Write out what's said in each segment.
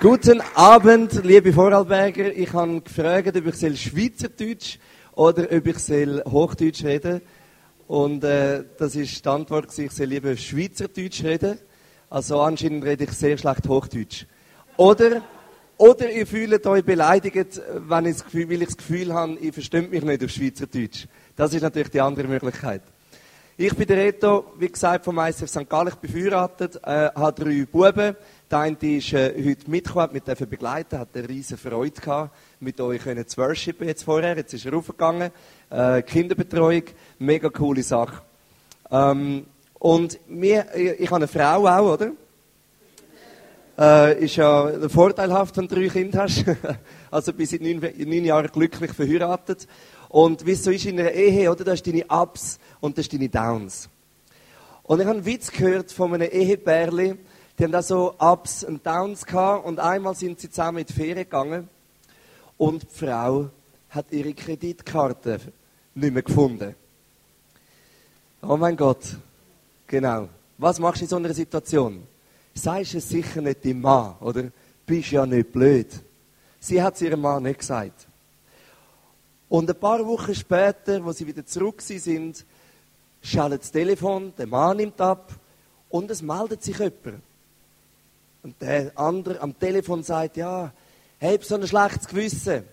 Guten Abend, liebe Vorarlberger. Ich habe gefragt, ob ich Schweizerdeutsch oder ob ich Hochdeutsch reden Und äh, das ist die Antwort, ich soll lieber Schweizerdeutsch reden. Also anscheinend rede ich sehr schlecht Hochdeutsch. Oder, oder ihr fühlt euch beleidigt, wenn ich das Gefühl, weil ich das Gefühl habe, ihr versteht mich nicht auf Schweizerdeutsch. Das ist natürlich die andere Möglichkeit. Ich bin der Reto, wie gesagt, vom ICF St. Gallen. Ich bin verheiratet, äh, habe drei Buben. Der eine ist äh, heute mitgekommen, mit dürfen begleiten, hat eine riesige Freude gehabt, mit euch können zu worshipen jetzt vorher. Jetzt ist er raufgegangen. Äh, Kinderbetreuung, mega coole Sache. Ähm, und mir, ich habe eine Frau auch, oder? Äh, ist ja vorteilhaft, wenn du drei Kinder hast. also bin seit neun, neun Jahren glücklich verheiratet. Und wie es so ist in einer Ehe, oder? Da hast deine Ups und da hast deine Downs. Und ich habe einen Witz gehört von einem Ehepärli, die haben da so Ups und Downs gehabt und einmal sind sie zusammen in die Ferien gegangen und die Frau hat ihre Kreditkarte nicht mehr gefunden. Oh mein Gott. Genau. Was machst du in so einer Situation? Sagst es sicher nicht deinem Mann, oder? Bist ja nicht blöd. Sie hat es ihrem Mann nicht gesagt. Und ein paar Wochen später, wo sie wieder zurück sind, schaltet das Telefon, der Mann nimmt ab und es meldet sich jemand. Und der andere am Telefon sagt, ja, habe so ein schlechtes Gewissen.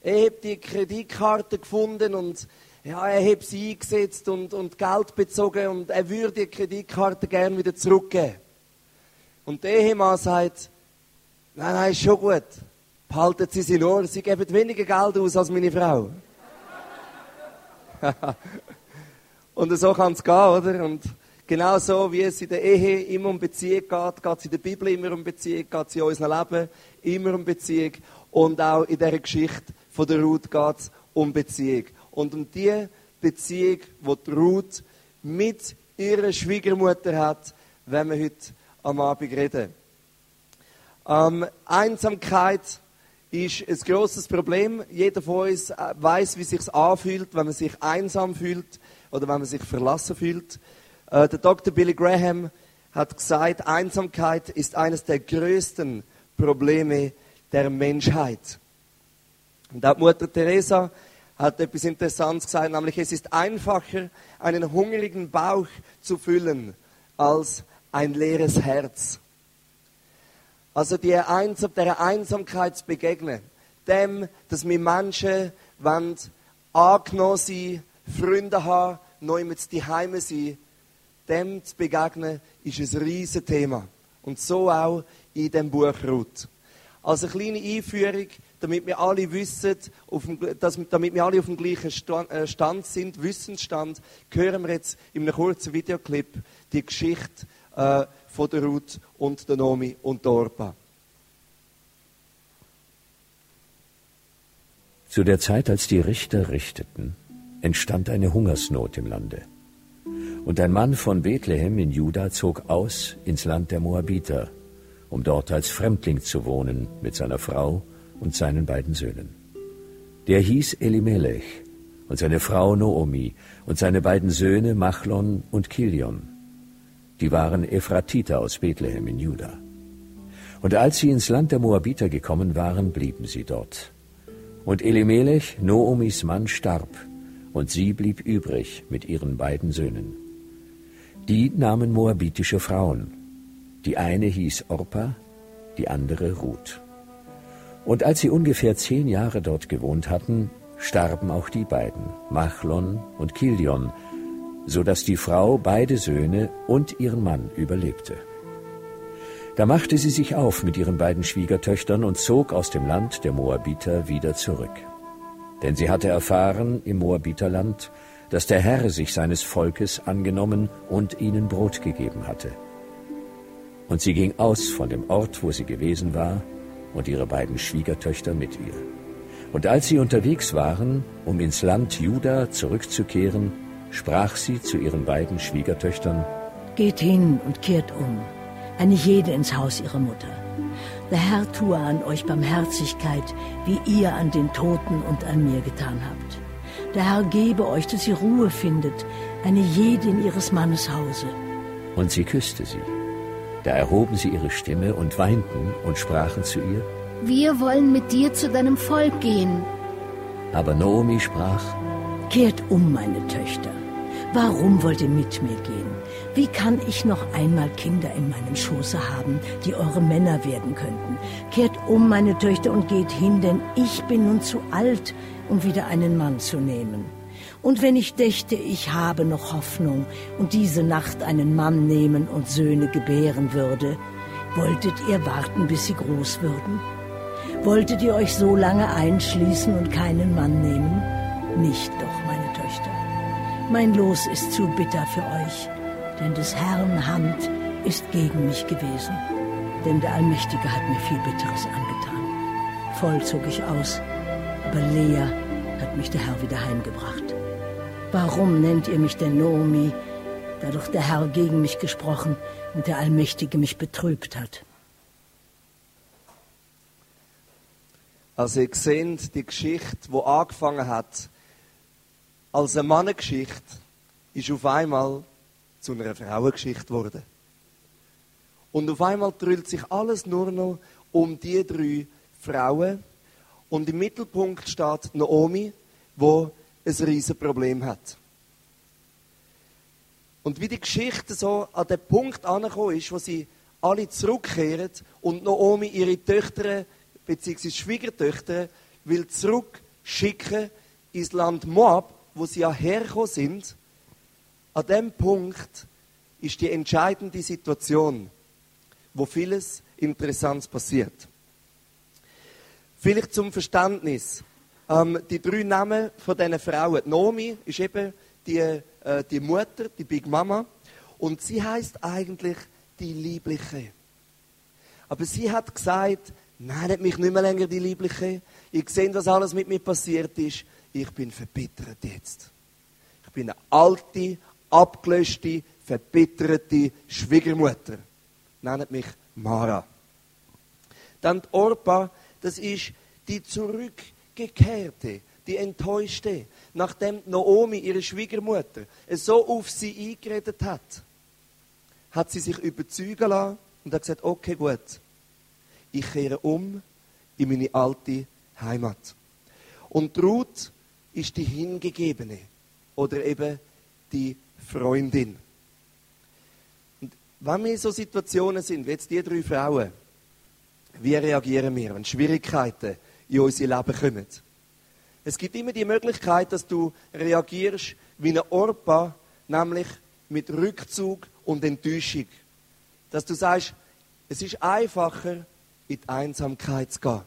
Ich habe die Kreditkarte gefunden und ja, er hat sie eingesetzt und, und Geld bezogen und er würde die Kreditkarte gerne wieder zurückgeben. Und der Ehemann sagt, nein, nein, ist schon gut. Behalten Sie sie nur, Sie geben weniger Geld aus als meine Frau. und so kann es gehen, oder? Und Genau so, wie es in der Ehe immer um Beziehung geht, geht es in der Bibel immer um Beziehung, geht es in unserem Leben immer um Beziehung. Und auch in dieser Geschichte von der Ruth geht es um Beziehung. Und um die Beziehung, die, Ruth mit ihrer Schwiegermutter hat, wenn wir heute am Abend reden. Ähm, Einsamkeit ist ein großes Problem. Jeder von uns äh, weiß, wie es sich anfühlt, wenn man sich einsam fühlt oder wenn man sich verlassen fühlt. Äh, der Dr. Billy Graham hat gesagt, Einsamkeit ist eines der größten Probleme der Menschheit. Und auch Mutter Teresa hat etwas Interessantes gesagt, nämlich es ist einfacher, einen hungrigen Bauch zu füllen, als ein leeres Herz. Also die Einsam, der Einsamkeit zu begegnen, dem, dass wir Menschen wollen, angenommen sein, Freunde haben, neu mit die Heime sein, dem zu begegnen, ist ein riesiges Thema. Und so auch in dem Buch Ruth. Als eine kleine Einführung, damit wir alle wissen, dem, dass, damit wir alle auf dem gleichen äh, Stand sind, Wissensstand, hören wir jetzt in einem kurzen Videoclip die Geschichte äh, von der Ruth und der Nomi und der Orpa. Zu der Zeit, als die Richter richteten, entstand eine Hungersnot im Lande. Und ein Mann von Bethlehem in Juda zog aus ins Land der Moabiter, um dort als Fremdling zu wohnen mit seiner Frau und seinen beiden Söhnen. Der hieß Elimelech und seine Frau Noomi und seine beiden Söhne Machlon und Kilion. Die waren Ephratiter aus Bethlehem in Juda. Und als sie ins Land der Moabiter gekommen waren, blieben sie dort. Und Elimelech, Noomis Mann, starb, und sie blieb übrig mit ihren beiden Söhnen. Die nahmen moabitische Frauen. Die eine hieß Orpa, die andere Ruth. Und als sie ungefähr zehn Jahre dort gewohnt hatten, starben auch die beiden, Machlon und Kilion, so dass die Frau beide Söhne und ihren Mann überlebte. Da machte sie sich auf mit ihren beiden Schwiegertöchtern und zog aus dem Land der Moabiter wieder zurück. Denn sie hatte erfahren im Moabiterland, dass der Herr sich seines Volkes angenommen und ihnen Brot gegeben hatte. Und sie ging aus von dem Ort, wo sie gewesen war, und ihre beiden Schwiegertöchter mit ihr. Und als sie unterwegs waren, um ins Land Juda zurückzukehren, sprach sie zu ihren beiden Schwiegertöchtern, Geht hin und kehrt um, eine jede ins Haus ihrer Mutter. Der Herr tue an euch Barmherzigkeit, wie ihr an den Toten und an mir getan habt. Der Herr gebe euch, dass ihr Ruhe findet, eine jede in ihres Mannes Hause. Und sie küsste sie. Da erhoben sie ihre Stimme und weinten und sprachen zu ihr, Wir wollen mit dir zu deinem Volk gehen. aber Naomi sprach, Kehrt um, meine Töchter. Warum wollt ihr mit mir gehen? Wie kann ich noch einmal Kinder in meinem Schoße haben, die eure Männer werden könnten? Kehrt um, meine Töchter, und geht hin, denn ich bin nun zu alt, um wieder einen Mann zu nehmen. Und wenn ich dächte, ich habe noch Hoffnung und diese Nacht einen Mann nehmen und Söhne gebären würde, wolltet ihr warten, bis sie groß würden? Wolltet ihr euch so lange einschließen und keinen Mann nehmen? Nicht doch, meine Töchter. Mein Los ist zu bitter für euch, denn des Herrn Hand ist gegen mich gewesen. Denn der Allmächtige hat mir viel Bitteres angetan. Voll zog ich aus, aber Lea hat mich der Herr wieder heimgebracht. Warum nennt ihr mich denn Naomi, da doch der Herr gegen mich gesprochen und der Allmächtige mich betrübt hat? Also ihr seht, die Geschichte, die angefangen hat als eine Mannengeschichte, ist auf einmal zu einer Frauengeschichte geworden. Und auf einmal drüllt sich alles nur noch um die drei Frauen. Und im Mittelpunkt steht Naomi, wo ein riesen Problem hat. Und wie die Geschichte so an den Punkt angekommen ist, wo sie alle zurückkehren und Naomi ihre Töchter bzw. Schwiegertöchter will zurückschicken ins Land Moab, wo sie ja hergekommen sind, an dem Punkt ist die entscheidende Situation, wo vieles Interessantes passiert. Vielleicht zum Verständnis. Ähm, die drei Namen von diesen Frauen. Nomi ist eben die, äh, die Mutter, die Big Mama. Und sie heißt eigentlich die Liebliche. Aber sie hat gesagt, nennt mich nicht mehr länger die Liebliche. Ich sehe, was alles mit mir passiert ist. Ich bin verbittert jetzt. Ich bin eine alte, abgelöschte, verbitterte Schwiegermutter. Nennt mich Mara. Dann Orpa, das ist die zurückgekehrte, die enttäuschte, nachdem Naomi, ihre Schwiegermutter, so auf sie eingeredet hat, hat sie sich überzeugen lassen und hat gesagt, okay, gut, ich kehre um in meine alte Heimat. Und Ruth ist die Hingegebene oder eben die Freundin. Und wenn wir in so Situationen sind, wie jetzt die drei Frauen, wie reagieren wir, wenn Schwierigkeiten in unser Leben kommen? Es gibt immer die Möglichkeit, dass du reagierst wie eine Orpa, nämlich mit Rückzug und Enttäuschung. Dass du sagst, es ist einfacher, in die Einsamkeit zu gehen.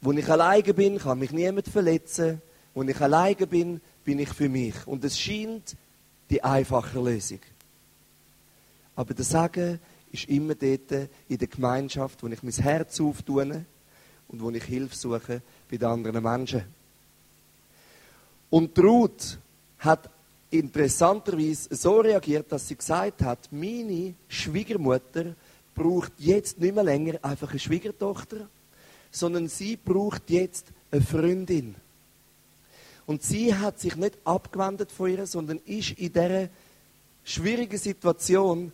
Wo ich alleine bin, kann mich niemand verletzen. Wo ich alleine bin, bin ich für mich. Und es scheint die einfache Lösung. Aber der Sagen ist immer dort in der Gemeinschaft, wo ich mein Herz auftue und wo ich Hilfe suche bei den anderen Menschen. Und Ruth hat interessanterweise so reagiert, dass sie gesagt hat, meine Schwiegermutter braucht jetzt nicht mehr länger einfach eine Schwiegertochter, sondern sie braucht jetzt eine Freundin. Und sie hat sich nicht abgewendet von ihr, sondern ist in dieser schwierigen Situation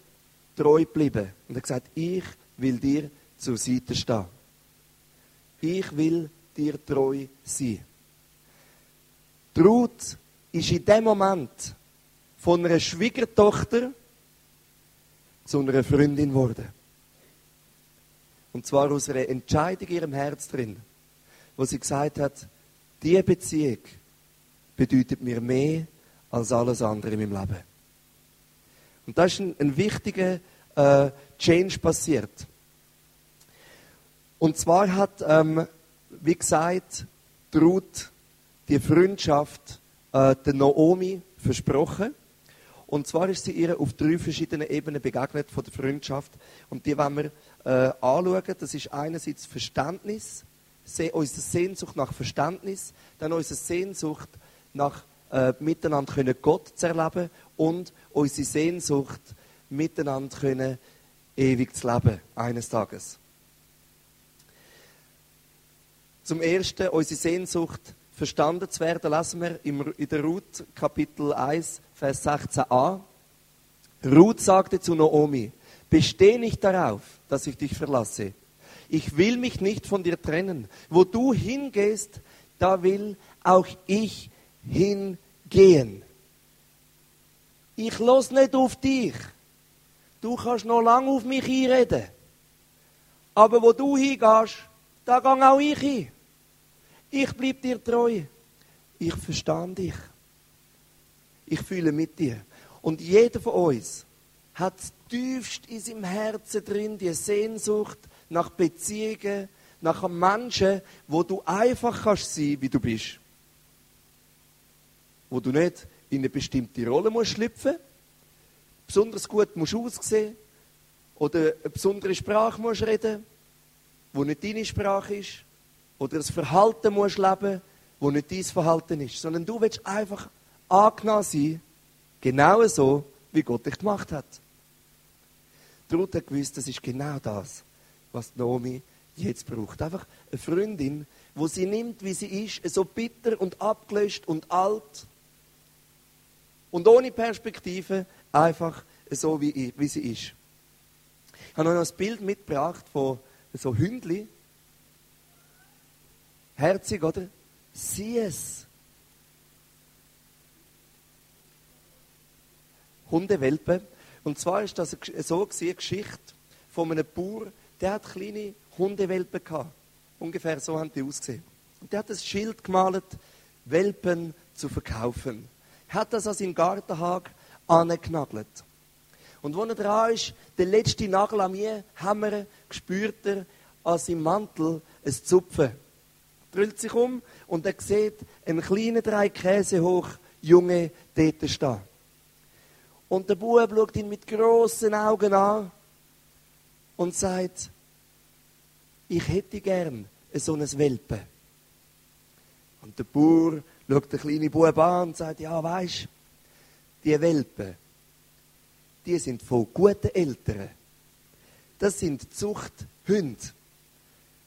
treu geblieben. Und hat gesagt, ich will dir zur Seite stehen. Ich will dir treu sein. Die Ruth ist in dem Moment von einer Schwiegertochter zu einer Freundin geworden. Und zwar aus einer Entscheidung in ihrem Herz drin, wo sie gesagt hat, diese Beziehung bedeutet mir mehr als alles andere in meinem Leben. Und da ist ein, ein wichtiger äh, Change passiert. Und zwar hat, ähm, wie gesagt, die Ruth die Freundschaft äh, der Naomi versprochen. Und zwar ist sie ihr auf drei verschiedenen Ebenen begegnet von der Freundschaft. Und die wollen wir äh, anschauen. Das ist einerseits Verständnis, unsere Sehnsucht nach Verständnis, dann unsere Sehnsucht nach äh, miteinander können Gott zu erleben und unsere Sehnsucht miteinander können ewig zu leben eines Tages. Zum ersten unsere Sehnsucht verstanden zu werden, lesen wir in der Ruth Kapitel 1 Vers 16a. Ruth sagte zu Naomi: Besteh nicht darauf, dass ich dich verlasse. Ich will mich nicht von dir trennen. Wo du hingehst, da will auch ich hingehen. Ich los nicht auf dich. Du kannst noch lange auf mich einreden. Aber wo du hingehst, da gehe auch ich hin. Ich bleib dir treu. Ich verstehe dich. Ich fühle mit dir. Und jeder von uns hat tiefst in seinem Herzen drin die Sehnsucht nach Beziehungen, nach einem Menschen, wo du einfach kannst sein, wie du bist. Wo du nicht in eine bestimmte Rolle musst schlüpfen, besonders gut musst aussehen oder eine besondere Sprache musst reden, wo nicht deine Sprache ist, oder ein Verhalten musst leben, wo nicht dein Verhalten ist, sondern du willst einfach angenommen sein, genau so, wie Gott dich gemacht hat. Ruth hat gewusst, das ist genau das, was Naomi jetzt braucht. Einfach eine Freundin, wo sie nimmt, wie sie ist, so bitter und abgelöscht und alt und ohne Perspektive, einfach so, wie, wie sie ist. Ich habe noch ein Bild mitgebracht von so Hündli. Herzig, oder? Sieh es. Hundewelpen. Und zwar ist das so eine Geschichte von einem Bauer, der hat kleine Hundewelpen gehabt. Ungefähr so haben die ausgesehen. Und der hat ein Schild gemalt, Welpen zu verkaufen. Er hat das an seinem Gartenhag angenagelt. Und wo er dran ist, der letzte Nagel an mir hämmern, spürt er an seinem Mantel ein Zupfen. Drüllt sich um und er sieht einen kleinen, drei Käse hoch Junge dort stehen. Und der Bub schaut ihn mit großen Augen an und sagt, ich hätte gern so ein Welpe. Und der Bauer schaut den kleinen Bub an und sagt, ja, weisst, die Welpen, die sind von guten Eltern. Das sind Zuchthunde.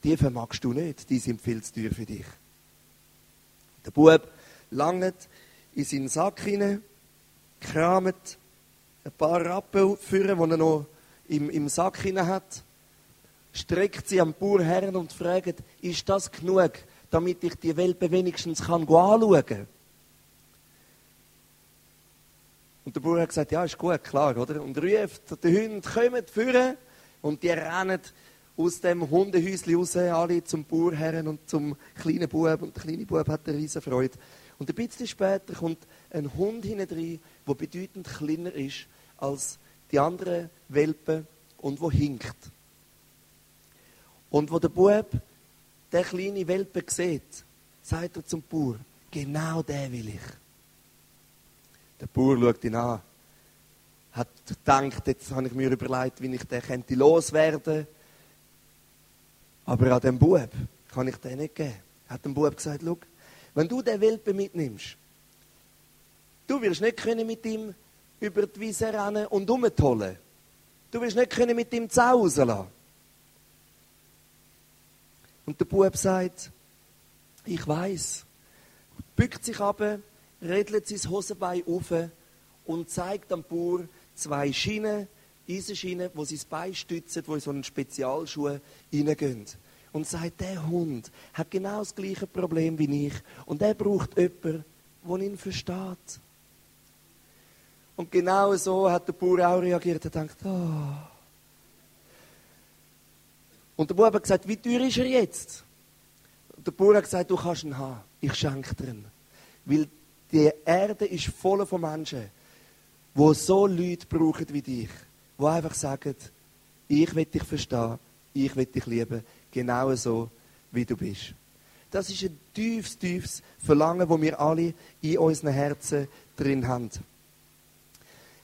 Die vermagst du nicht, die sind viel zu teuer für dich. Der Bub langt in seinen Sack hinein, kramt ein paar Rappen führen, die er noch im, im Sack hinein hat, streckt sie am Bauer her und fragt, ist das genug, damit ich die Welpe wenigstens kann anschauen kann? Und der Bauer hat gesagt, ja, ist gut, klar, oder? Und ruft, die Hunde kommen führen und die rennen aus dem Hundehäuschen raus, alle zum Bauer her und zum kleinen Bub. Und der kleine Bub hat eine riesen Freude. Und ein bisschen später kommt ein Hund hinein, der bedeutend kleiner ist als die anderen Welpen und wo hinkt. Und wo der Bub der kleine Welpe sieht, sagt er zum Bauer, genau den will ich. Der Bauer schaut ihn an, hat gedacht, jetzt habe ich mir überlegt, wie ich den könnte loswerden Aber an dem Bub kann ich den nicht geben. Hat dem Bub gesagt, schau, wenn du den Welpen mitnimmst, du wirst nicht können mit ihm über die Wiese rennen und umtollen. Du wirst nicht können mit ihm Zau rauslassen. Und der Bub sagt, ich weiß, bückt sich ab, redelt sein Hosenbein auf und zeigt dem Bauer zwei Schienen, Eisenschienen, wo sein Bein stützen, wo in so einen Spezialschuh reingehen. Und sagt, der Hund hat genau das gleiche Problem wie ich. Und er braucht jemanden, der ihn versteht. Und genau so hat der Bauer auch reagiert. Er denkt, oh. Und der Bauer hat gesagt, wie teuer ist er jetzt? Und der Bauer hat gesagt, du kannst ihn haben. Ich schenke dir ihn. Weil die Erde ist voll von Menschen, die so Leute brauchen wie dich. Die einfach sagen, ich will dich verstehen, ich will dich lieben, genau so, wie du bist. Das ist ein tiefes, tiefes Verlangen, das wir alle in unseren Herzen drin haben.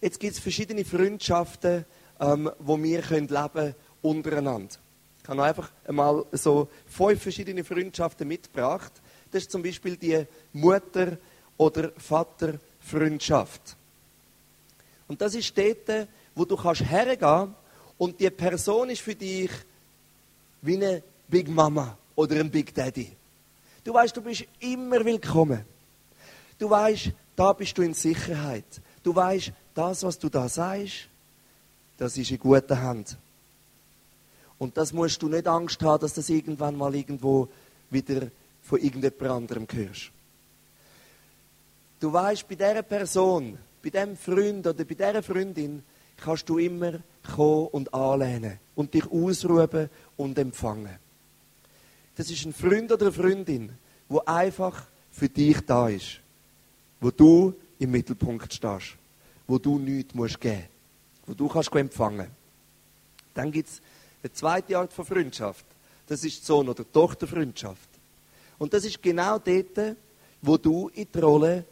Jetzt gibt es verschiedene Freundschaften, ähm, wo wir können leben untereinander. Ich habe einfach einmal so fünf verschiedene Freundschaften mitgebracht. Das ist zum Beispiel die Mutter- oder Vaterfreundschaft. Und das ist dort, wo du kannst hergehen und die Person ist für dich wie eine Big Mama oder ein Big Daddy. Du weißt, du bist immer willkommen. Du weißt, da bist du in Sicherheit. Du weißt, das, was du da sagst, das ist in guten Händen. Und das musst du nicht Angst haben, dass das irgendwann mal irgendwo wieder von irgendjemand anderem hörst. Du weißt, bei dieser Person, bei diesem Freund oder bei dieser Freundin kannst du immer kommen und anlehnen und dich ausruhen und empfangen. Das ist ein Freund oder eine Freundin, wo einfach für dich da ist, wo du im Mittelpunkt stehst, wo du nichts musst geben, wo du kannst empfangen. Dann gibt es eine zweite Art von Freundschaft. Das ist die Sohn- oder Tochterfreundschaft. Und das ist genau dort, wo du in die Rolle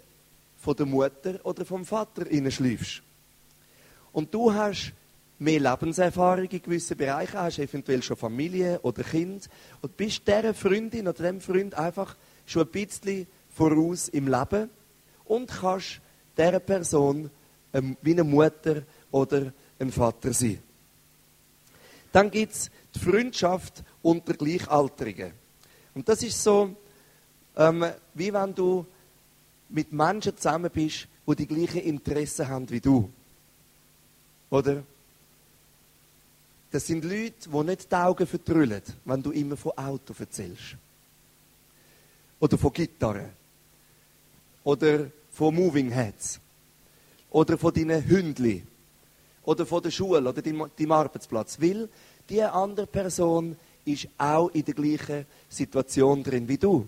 von der Mutter oder vom Vater hineinschläfst. Und du hast mehr Lebenserfahrung in gewissen Bereichen, hast eventuell schon Familie oder Kind und bist dieser Freundin oder dem Freund einfach schon ein bisschen voraus im Leben und kannst dieser Person ähm, wie eine Mutter oder ein Vater sein. Dann gibt es die Freundschaft unter Gleichaltrigen. Und das ist so, ähm, wie wenn du mit Menschen zusammen bist, die die gleichen Interessen haben wie du. Oder? Das sind Leute, die nicht die Augen vertrüllen, wenn du immer von Auto erzählst. Oder von Gitarre. Oder von Moving Heads. Oder von deinen Hündli. Oder von der Schule oder deinem Arbeitsplatz. Weil die andere Person ist auch in der gleichen Situation drin wie du.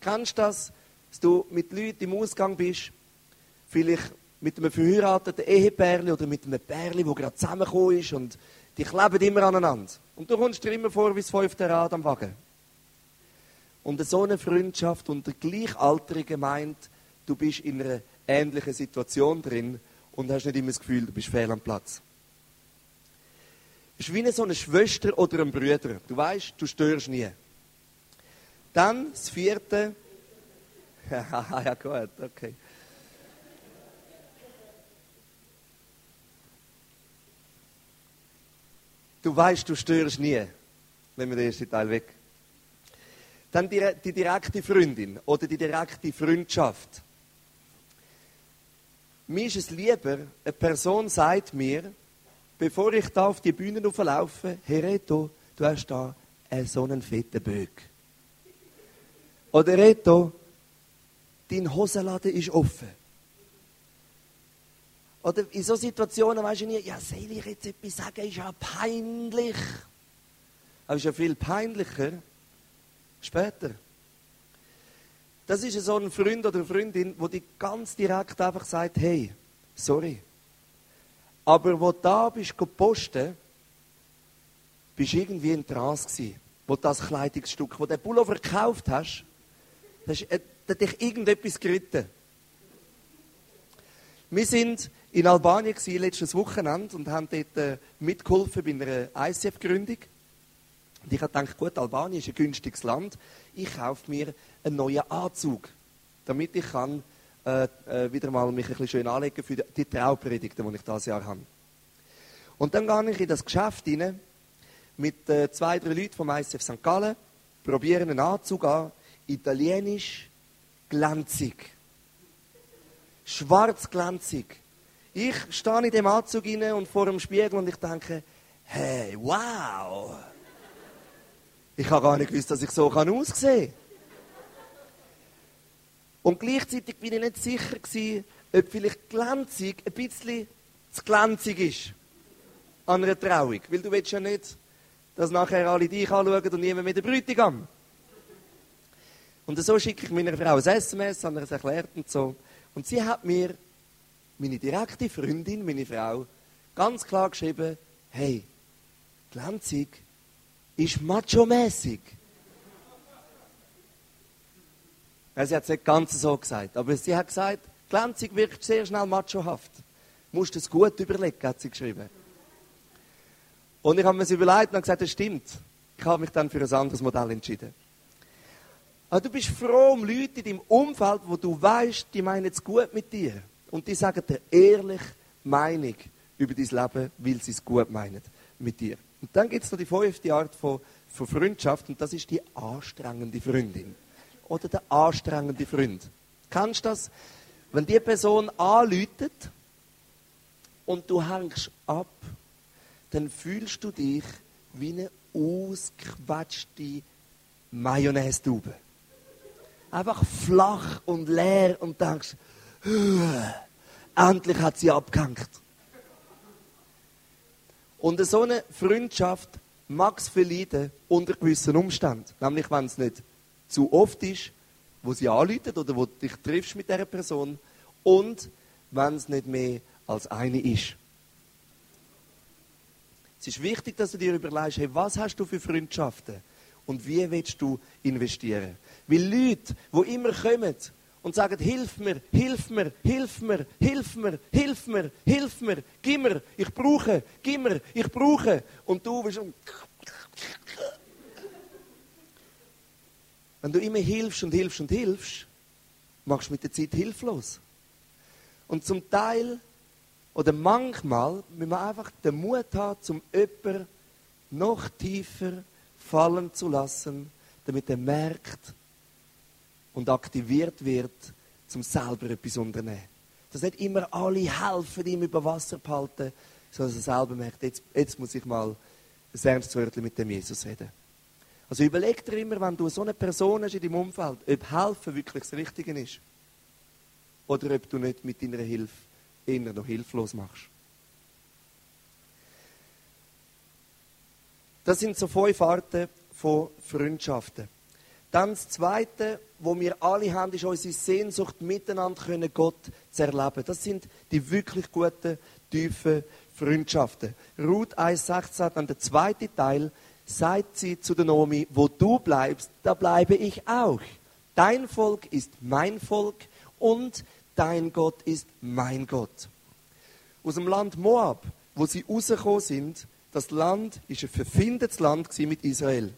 Kennst du das, dass du mit Leuten im Ausgang bist, vielleicht mit einem verheirateten Ehepärli oder mit einem Pärli, wo gerade zusammengekommen ist und die kleben immer aneinander. Und du kommst dir immer vor wie das fünfte Rad am Wagen. Und so eine Freundschaft unter Gleichaltrigen meint, du bist in einer ähnlichen Situation drin und hast nicht immer das Gefühl, du bist fehl am Platz. Es ist wie so eine Schwester oder ein Bruder. Du weißt, du störst nie. Dann das vierte. ja, gut, okay. Du weißt, du störst nie. Nehmen wir den ersten Teil weg. Dann die, die direkte Freundin oder die direkte Freundschaft. Mir ist es lieber, eine Person sagt mir, bevor ich da auf die Bühne laufe, Herr Reto, du hast da einen so einen fetten Böck. Oder Reto, dein Hosenladen ist offen. Oder in so Situationen weisst du nie, ja, soll ich jetzt etwas sagen, ist ja peinlich. Aber es ist ja viel peinlicher später. Das ist so ein Freund oder eine Freundin, wo die ganz direkt einfach sagt, hey, sorry. Aber wo da bist gepostet, bist irgendwie in Trance gewesen, wo das Kleidungsstück, wo den Pullover gekauft hast, da hat dich irgendetwas geritten. Wir sind in Albanien gewesen, letztes Wochenende und haben dort äh, mitgeholfen bei einer ICF-Gründung. Und ich habe gedacht, gut, Albanien ist ein günstiges Land. Ich kaufe mir einen neuen Anzug, damit ich kann, äh, äh, wieder mal mich ein bisschen schön anlegen für die Traupredigten, die ich dieses Jahr habe. Und dann gehe ich in das Geschäft rein, mit äh, zwei, drei Leuten vom ICF St. Gallen, probiere einen Anzug an, italienisch, glänzig. Schwarz glänzig. Ich stehe in dem Anzug rein und vor dem Spiegel und ich denke, hey, wow! Ich habe gar nicht gewusst, dass ich so aussehen kann. Und gleichzeitig bin ich nicht sicher gewesen, ob vielleicht glänzig ein bisschen zu glänzig ist. An einer Trauung. Weil du willst ja nicht, dass nachher alle dich anschauen und niemand mit der Bräutigam. Und so schicke ich meiner Frau ein SMS, habe ihr es erklärt und so. Und sie hat mir meine direkte Freundin, meine Frau, ganz klar geschrieben, hey, glänzig ist sie hat es nicht ganz so gesagt, aber sie hat gesagt, glänzig wirkt sehr schnell machohaft. Musst es gut überlegen, hat sie geschrieben. Und ich habe mir das überlegt und gesagt, das stimmt. Ich habe mich dann für ein anderes Modell entschieden. Aber du bist froh um Leute in deinem Umfeld, wo du weißt, die meinen es gut mit dir. Und die sagen dir ehrlich Meinung über dein Leben, weil sie es gut meinen mit dir. Und dann gibt es noch die fünfte Art von, von Freundschaft und das ist die anstrengende Freundin. Oder der anstrengende Freund. Kennst du das? Wenn die Person anläutet und du hängst ab, dann fühlst du dich wie eine ausgequetschte Mayonnaise-Tube. Einfach flach und leer und denkst, endlich hat sie abgehängt. Und so eine Freundschaft mag es verleiden unter gewissen Umständen. Nämlich, wenn es nicht zu oft ist, wo sie anläutet oder wo du dich triffst mit dieser Person und wenn es nicht mehr als eine ist. Es ist wichtig, dass du dir überlegst, hey, was hast du für Freundschaften und wie willst du investieren? Weil Leute, die immer kommen und sagen, hilf mir, hilf mir, hilf mir, hilf mir, hilf mir, hilf mir, gib mir, ich brauche, gib mir, ich brauche. Und du bist Wenn du immer hilfst und hilfst und hilfst, machst du mit der Zeit hilflos. Und zum Teil oder manchmal müssen wir einfach den Mut haben, zum jemanden noch tiefer fallen zu lassen, damit er merkt und aktiviert wird, zum selber etwas unternehmen. Dass nicht immer alle helfen, ihm über Wasser behalten, sondern dass er selber merkt, jetzt, jetzt muss ich mal ein ernstes Wörtchen mit dem Jesus reden. Also überleg dir immer, wenn du so eine Person hast in deinem Umfeld, ob helfen wirklich das Richtige ist. Oder ob du nicht mit deiner Hilfe eher noch hilflos machst. Das sind so fünf Arten von Freundschaften. Dann das Zweite, wo wir alle haben, ist unsere Sehnsucht, miteinander können Gott zu erleben. Das sind die wirklich guten, tiefen Freundschaften. Ruth 1,16, dann der zweite Teil, sagt sie zu der Nomi, wo du bleibst, da bleibe ich auch. Dein Volk ist mein Volk und dein Gott ist mein Gott. Aus dem Land Moab, wo sie rausgekommen sind, das Land ist ein verfindetes Land mit Israel.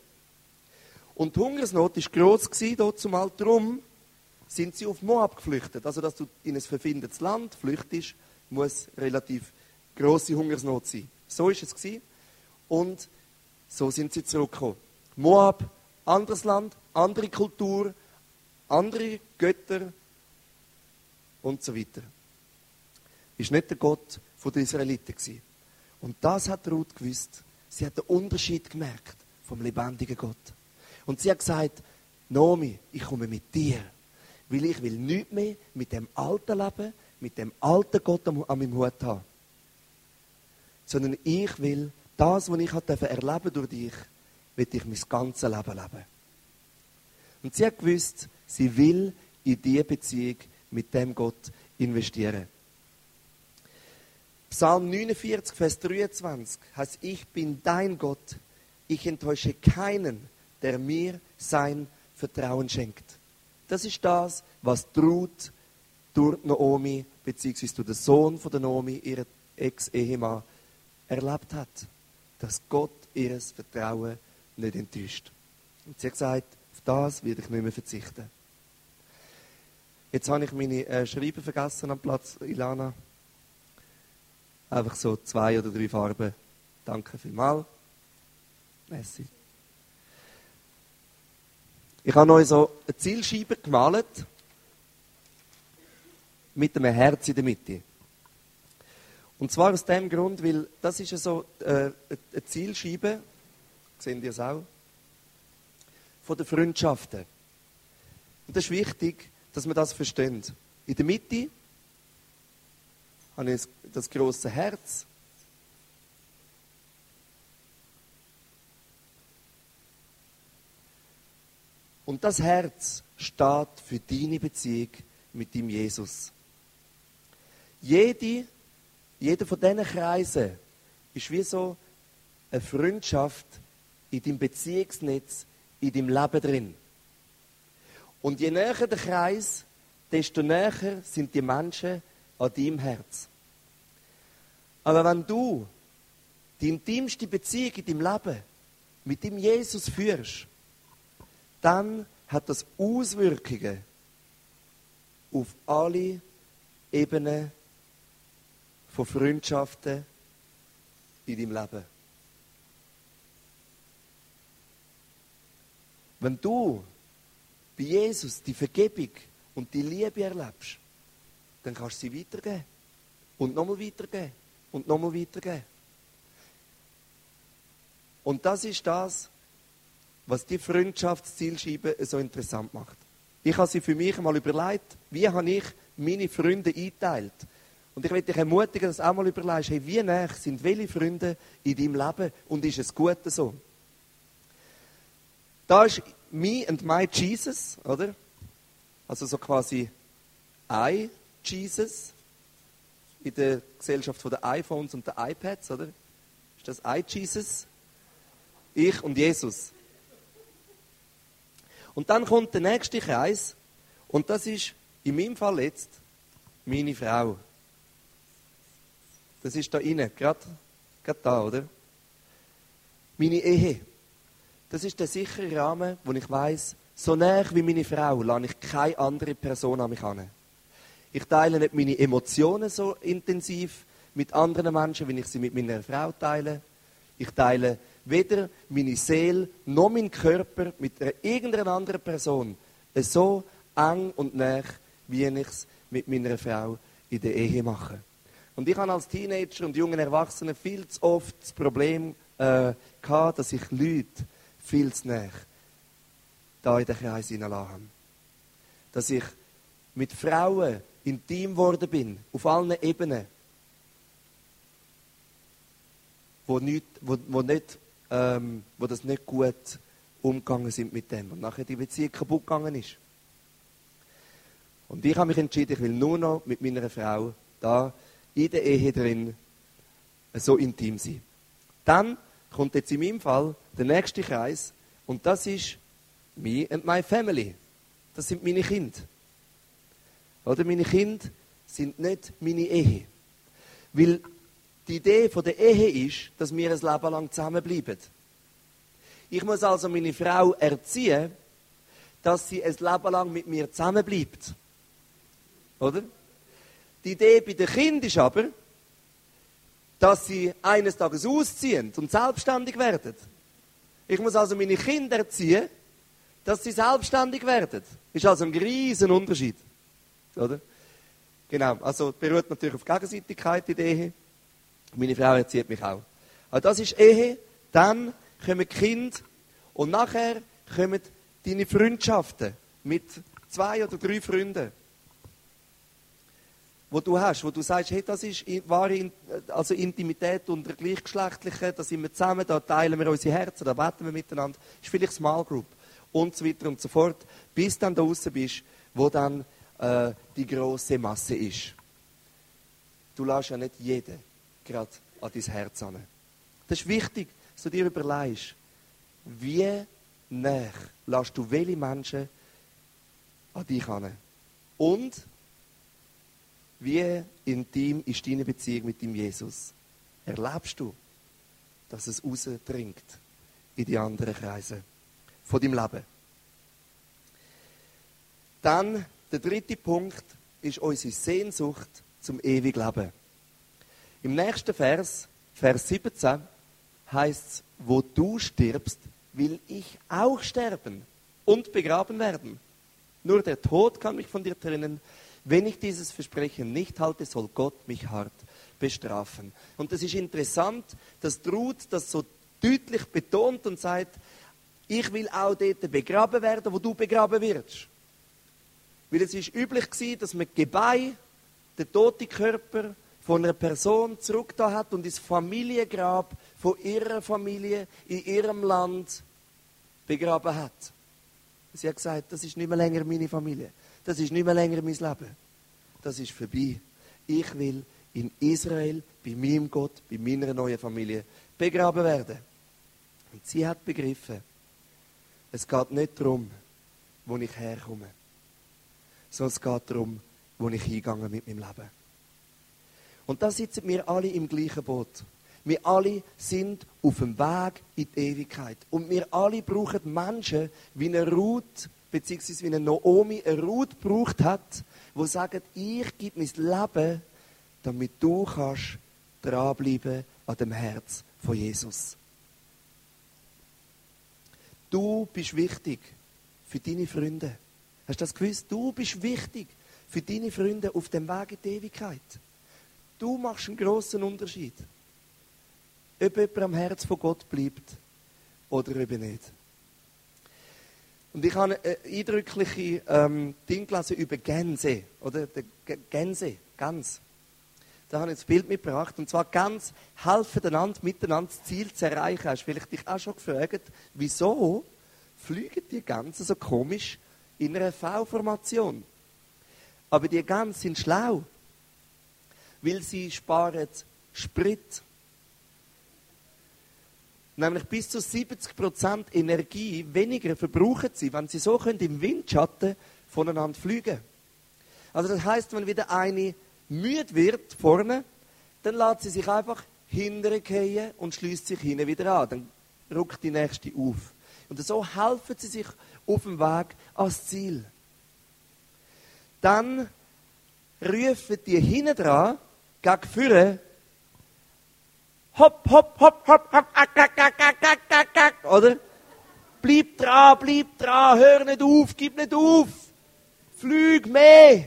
Und die Hungersnot war gross dort zumal. Darum sind sie auf Moab geflüchtet. Also, dass du in ein verfindetes Land flüchtest, muss relativ grosse Hungersnot sein. So ist es gewesen. Und so sind sie zurückgekommen. Moab, anderes Land, andere Kultur, andere Götter, und so weiter. Ist nicht der Gott der Israeliten gewesen. Und das hat Ruth gewusst. Sie hat den Unterschied gemerkt vom lebendigen Gott. Und sie hat gesagt, Nomi, ich komme mit dir. Weil ich will nichts mehr mit dem alten Leben, mit dem alten Gott an meinem Hut haben. Sondern ich will das, was ich erleben durch dich, will ich mein ganzes Leben leben. Und sie hat gewusst, sie will in diese Beziehung mit dem Gott investieren. Psalm 49, Vers 23 heißt, ich bin dein Gott, ich enttäusche keinen, der mir sein Vertrauen schenkt. Das ist das, was Ruth durch Naomi, beziehungsweise durch den Sohn von der Naomi, ihren Ex-Ehemann, erlebt hat. Dass Gott ihr Vertrauen nicht enttäuscht. Und sie hat gesagt, auf das werde ich nicht mehr verzichten. Jetzt habe ich meine äh, Schreiber vergessen am Platz, Ilana. Einfach so zwei oder drei Farben. Danke vielmals. Merci. Ich habe euch so eine Zielscheibe gemalt. Mit einem Herz in der Mitte. Und zwar aus dem Grund, weil das ist so äh, eine Zielscheibe, sehen ihr es auch, von den Freundschaften. Und das ist wichtig, dass wir das verstehen. In der Mitte habe ich das große Herz. Und das Herz steht für deine Beziehung mit dem Jesus. Jede, jeder von diesen Kreisen ist wie so eine Freundschaft in deinem Beziehungsnetz, in deinem Leben drin. Und je näher der Kreis, desto näher sind die Menschen an deinem Herz. Aber wenn du die intimste Beziehung in deinem Leben mit dem Jesus führst, dann hat das Auswirkungen auf alle Ebenen von Freundschaften in deinem Leben. Wenn du bei Jesus die Vergebung und die Liebe erlebst, dann kannst du sie weitergeben. Und nochmal weitergeben. Und nochmal weitergeben. Und das ist das, was die Freundschaftszielscheibe so interessant macht. Ich habe sie für mich mal überlegt, wie habe ich meine Freunde eingeteilt. Und ich will dich ermutigen, dass du auch mal überlegst, hey, wie nah sind welche Freunde in deinem Leben und ist es gut so? Da ist me and my Jesus, oder? Also so quasi I Jesus in der Gesellschaft der iPhones und der iPads, oder? Ist das I Jesus? Ich und Jesus. Und dann kommt der nächste Kreis und das ist in meinem Fall jetzt meine Frau. Das ist da innen, gerade da, oder? Meine Ehe. Das ist der sichere Rahmen, wo ich weiß, so nah wie meine Frau lade ich keine andere Person an mich an. Ich teile nicht meine Emotionen so intensiv mit anderen Menschen, wie ich sie mit meiner Frau teile. Ich teile weder meine Seele noch meinen Körper mit irgendeiner anderen Person so eng und nah, wie ich es mit meiner Frau in der Ehe mache. Und ich habe als Teenager und jungen Erwachsenen viel zu oft das Problem äh, gehabt, dass ich Leute viel zu nah da in den Kreis hineinlassen. Dass ich mit Frauen intim geworden bin, auf allen Ebenen, wo, nicht, wo, wo, nicht, ähm, wo das nicht gut umgegangen sind mit dem und nachher die Beziehung kaputt gegangen ist. Und ich habe mich entschieden, ich will nur noch mit meiner Frau da in der Ehe drin so intim sein. Dann kommt jetzt in meinem Fall der nächste Kreis und das ist me and my family. Das sind meine Kinder. Oder meine Kinder sind nicht meine Ehe. Weil die Idee von der Ehe ist, dass wir ein Leben lang zusammenbleiben. Ich muss also meine Frau erziehen, dass sie ein Leben lang mit mir zusammenbleibt. Oder? Die Idee bei den Kindern ist aber, dass sie eines Tages ausziehen und selbstständig werden. Ich muss also meine Kinder erziehen, dass sie selbstständig werden. Ist also ein riesen Unterschied. Oder? Genau, also beruht natürlich auf Gegenseitigkeit der Ehe. Meine Frau erzieht mich auch. Also das ist Ehe, dann kommen Kind und nachher kommen deine Freundschaften mit zwei oder drei Freunden wo du hast, wo du sagst, hey, das ist wahre also Intimität unter Gleichgeschlechtlichen, da sind wir zusammen, da teilen wir unsere Herzen, da beten wir miteinander, ist vielleicht Small Group und so weiter und so fort, bis dann da draußen bist, wo dann äh, die große Masse ist. Du lässt ja nicht jeden gerade an dein Herz an. Das ist wichtig, dass du dir überlegst, wie nah lässt du welche Menschen an dich an. Und wie intim ist deine Beziehung mit dem Jesus? Erlebst du, dass es rausdringt in die anderen Kreise von deinem Leben? Dann der dritte Punkt ist unsere Sehnsucht zum ewigen Leben. Im nächsten Vers, Vers 17, heißt es, wo du stirbst, will ich auch sterben und begraben werden. Nur der Tod kann mich von dir trennen. Wenn ich dieses Versprechen nicht halte, soll Gott mich hart bestrafen. Und es ist interessant, dass Ruth das so deutlich betont und sagt, ich will auch dort begraben werden, wo du begraben wirst. Weil es ist üblich gewesen, dass man Gebeih, den toten Körper von einer Person zurück da hat und ins Familiengrab von ihrer Familie in ihrem Land begraben hat. Sie hat gesagt, das ist nicht mehr länger meine Familie. Das ist nicht mehr länger mein Leben. Das ist vorbei. Ich will in Israel, bei meinem Gott, bei meiner neuen Familie begraben werden. Und sie hat begriffen, es geht nicht darum, wo ich herkomme, sondern es geht darum, wo ich hingehe mit meinem Leben. Und da sitzen wir alle im gleichen Boot. Wir alle sind auf dem Weg in die Ewigkeit. Und wir alle brauchen Menschen wie eine Ruth, beziehungsweise wie eine Naomi eine Ruth gebraucht hat, wo sagen, ich gebe mein Leben, damit du kannst dranbleiben an dem Herz von Jesus. Du bist wichtig für deine Freunde. Hast du das gewusst? Du bist wichtig für deine Freunde auf dem Weg in die Ewigkeit. Du machst einen grossen Unterschied. Ob jemand am Herz von Gott bleibt oder eben nicht. Und ich habe eine eindrückliche ähm, Ding gelesen über Gänse, oder? Gänse, Gans. Da habe ich das Bild mitgebracht. Und zwar ganz helfen einander, miteinander das Ziel zu erreichen. Hast vielleicht dich auch schon gefragt, wieso fliegen die Gänse so komisch in einer V-Formation? Aber die Gänse sind schlau, weil sie sparen Sprit. Nämlich bis zu 70% Energie weniger verbrauchen sie, wenn sie so können im Windschatten voneinander fliegen. Also das heißt, wenn wieder eine müde wird vorne, dann lässt sie sich einfach hinterher und schließt sich hinten wieder an. Dann ruckt die nächste auf. Und so helfen sie sich auf dem Weg ans Ziel. Dann rufen die hinten dran, gegen vorne, hopp, hopp, hopp, hopp, hopp, ak, ak, ak, ak, ak, ak, ak, oder? Bleib dran, bleib dran, hör nicht auf, gib nicht auf, flüg mehr.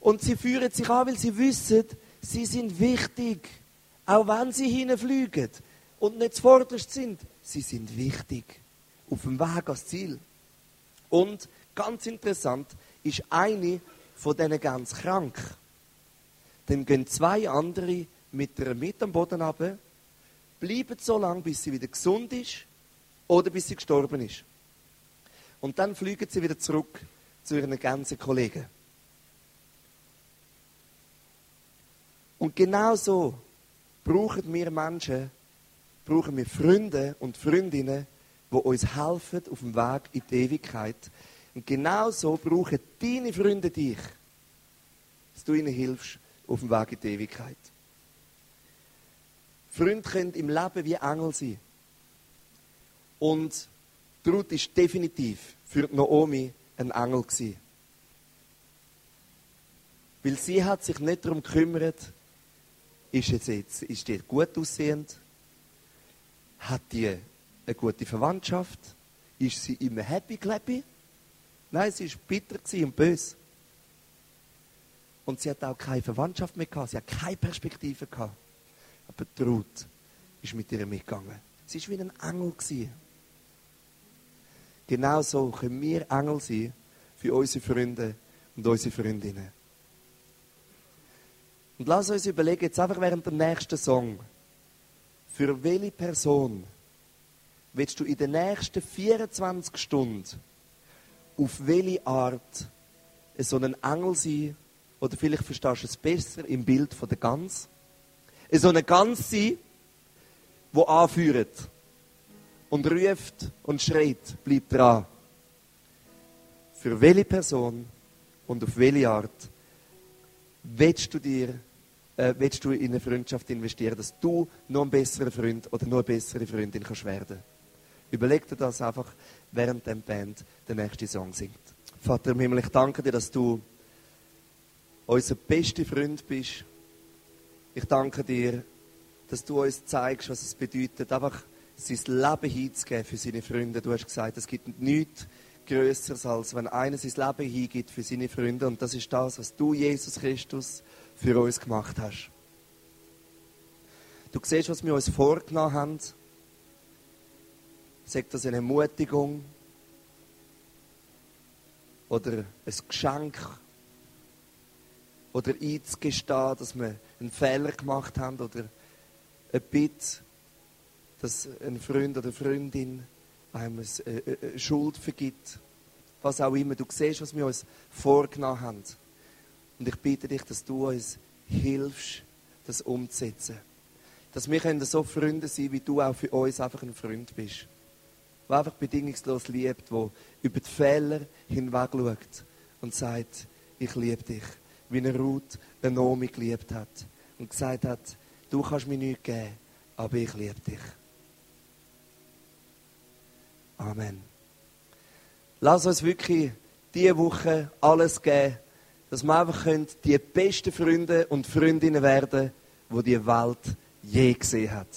Und sie führen sich an, weil sie wissen, sie sind wichtig. Auch wenn sie hinfliegen und nicht zuvorderst sind, sie sind wichtig. Auf dem Weg ans Ziel. Und ganz interessant ist eine von denen ganz krank. Dann gehen zwei andere mit ihr mit am Boden runter, bleiben so lange, bis sie wieder gesund ist oder bis sie gestorben ist. Und dann fliegen sie wieder zurück zu ihren ganzen Kollegen. Und genau so brauchen wir Menschen, brauchen wir Freunde und Freundinnen, die uns helfen auf dem Weg in die Ewigkeit. Und genau so brauchen deine Freunde dich, dass du ihnen hilfst auf dem Weg in die Ewigkeit. Freunde können im Leben wie Engel sein. Und Ruth ist definitiv für Naomi ein Engel gewesen. Weil sie hat sich nicht darum gekümmert, ist, jetzt, jetzt, ist die gut aussehend? Hat die eine gute Verwandtschaft? Ist sie immer happy clappy? Nein, sie war bitter und böse. Und sie hat auch keine Verwandtschaft mehr gehabt. Sie hat keine Perspektive gehabt. Ruth ist mit ihr mitgegangen. Sie war wie ein Engel. Gewesen. Genau so können wir Engel sein für unsere Freunde und unsere Freundinnen. Und lass uns überlegen, jetzt einfach während dem nächsten Song, für welche Person willst du in den nächsten 24 Stunden auf welche Art so ein Engel sein, oder vielleicht verstehst du es besser im Bild von der Gans, so eine sein, die anführt und ruft und schreit, bleib dran. Für welche Person und auf welche Art willst du dir äh, willst du in eine Freundschaft investieren, dass du noch ein besserer Freund oder noch eine bessere Freundin kannst werden. Überleg dir das einfach, während der Band der nächste Song singt. Vater im Himmel, ich danke dir, dass du unser bester Freund bist. Ich danke dir, dass du uns zeigst, was es bedeutet, einfach sein Leben hinzugeben für seine Freunde. Du hast gesagt, es gibt nichts Größeres, als wenn einer sein Leben hingibt für seine Freunde. Und das ist das, was du, Jesus Christus, für uns gemacht hast. Du siehst, was wir uns vorgenommen haben. Sagt das eine Ermutigung oder ein Geschenk oder einzugestehen, dass wir einen Fehler gemacht haben oder ein Bitte, dass ein Freund oder eine Freundin einem eine Schuld vergibt. Was auch immer. Du siehst, was wir uns vorgenommen haben. Und ich bitte dich, dass du uns hilfst, das umzusetzen. Dass wir können so Freunde sein, wie du auch für uns einfach ein Freund bist. Der einfach bedingungslos liebt, der über die Fehler hinweg schaut und sagt, ich liebe dich. Wie eine Ruth eine Nomi geliebt hat und gesagt hat, du kannst mir nichts geben, aber ich liebe dich. Amen. Lass uns wirklich diese Woche alles geben, dass wir einfach die besten Freunde und Freundinnen werden, die die Welt je gesehen hat.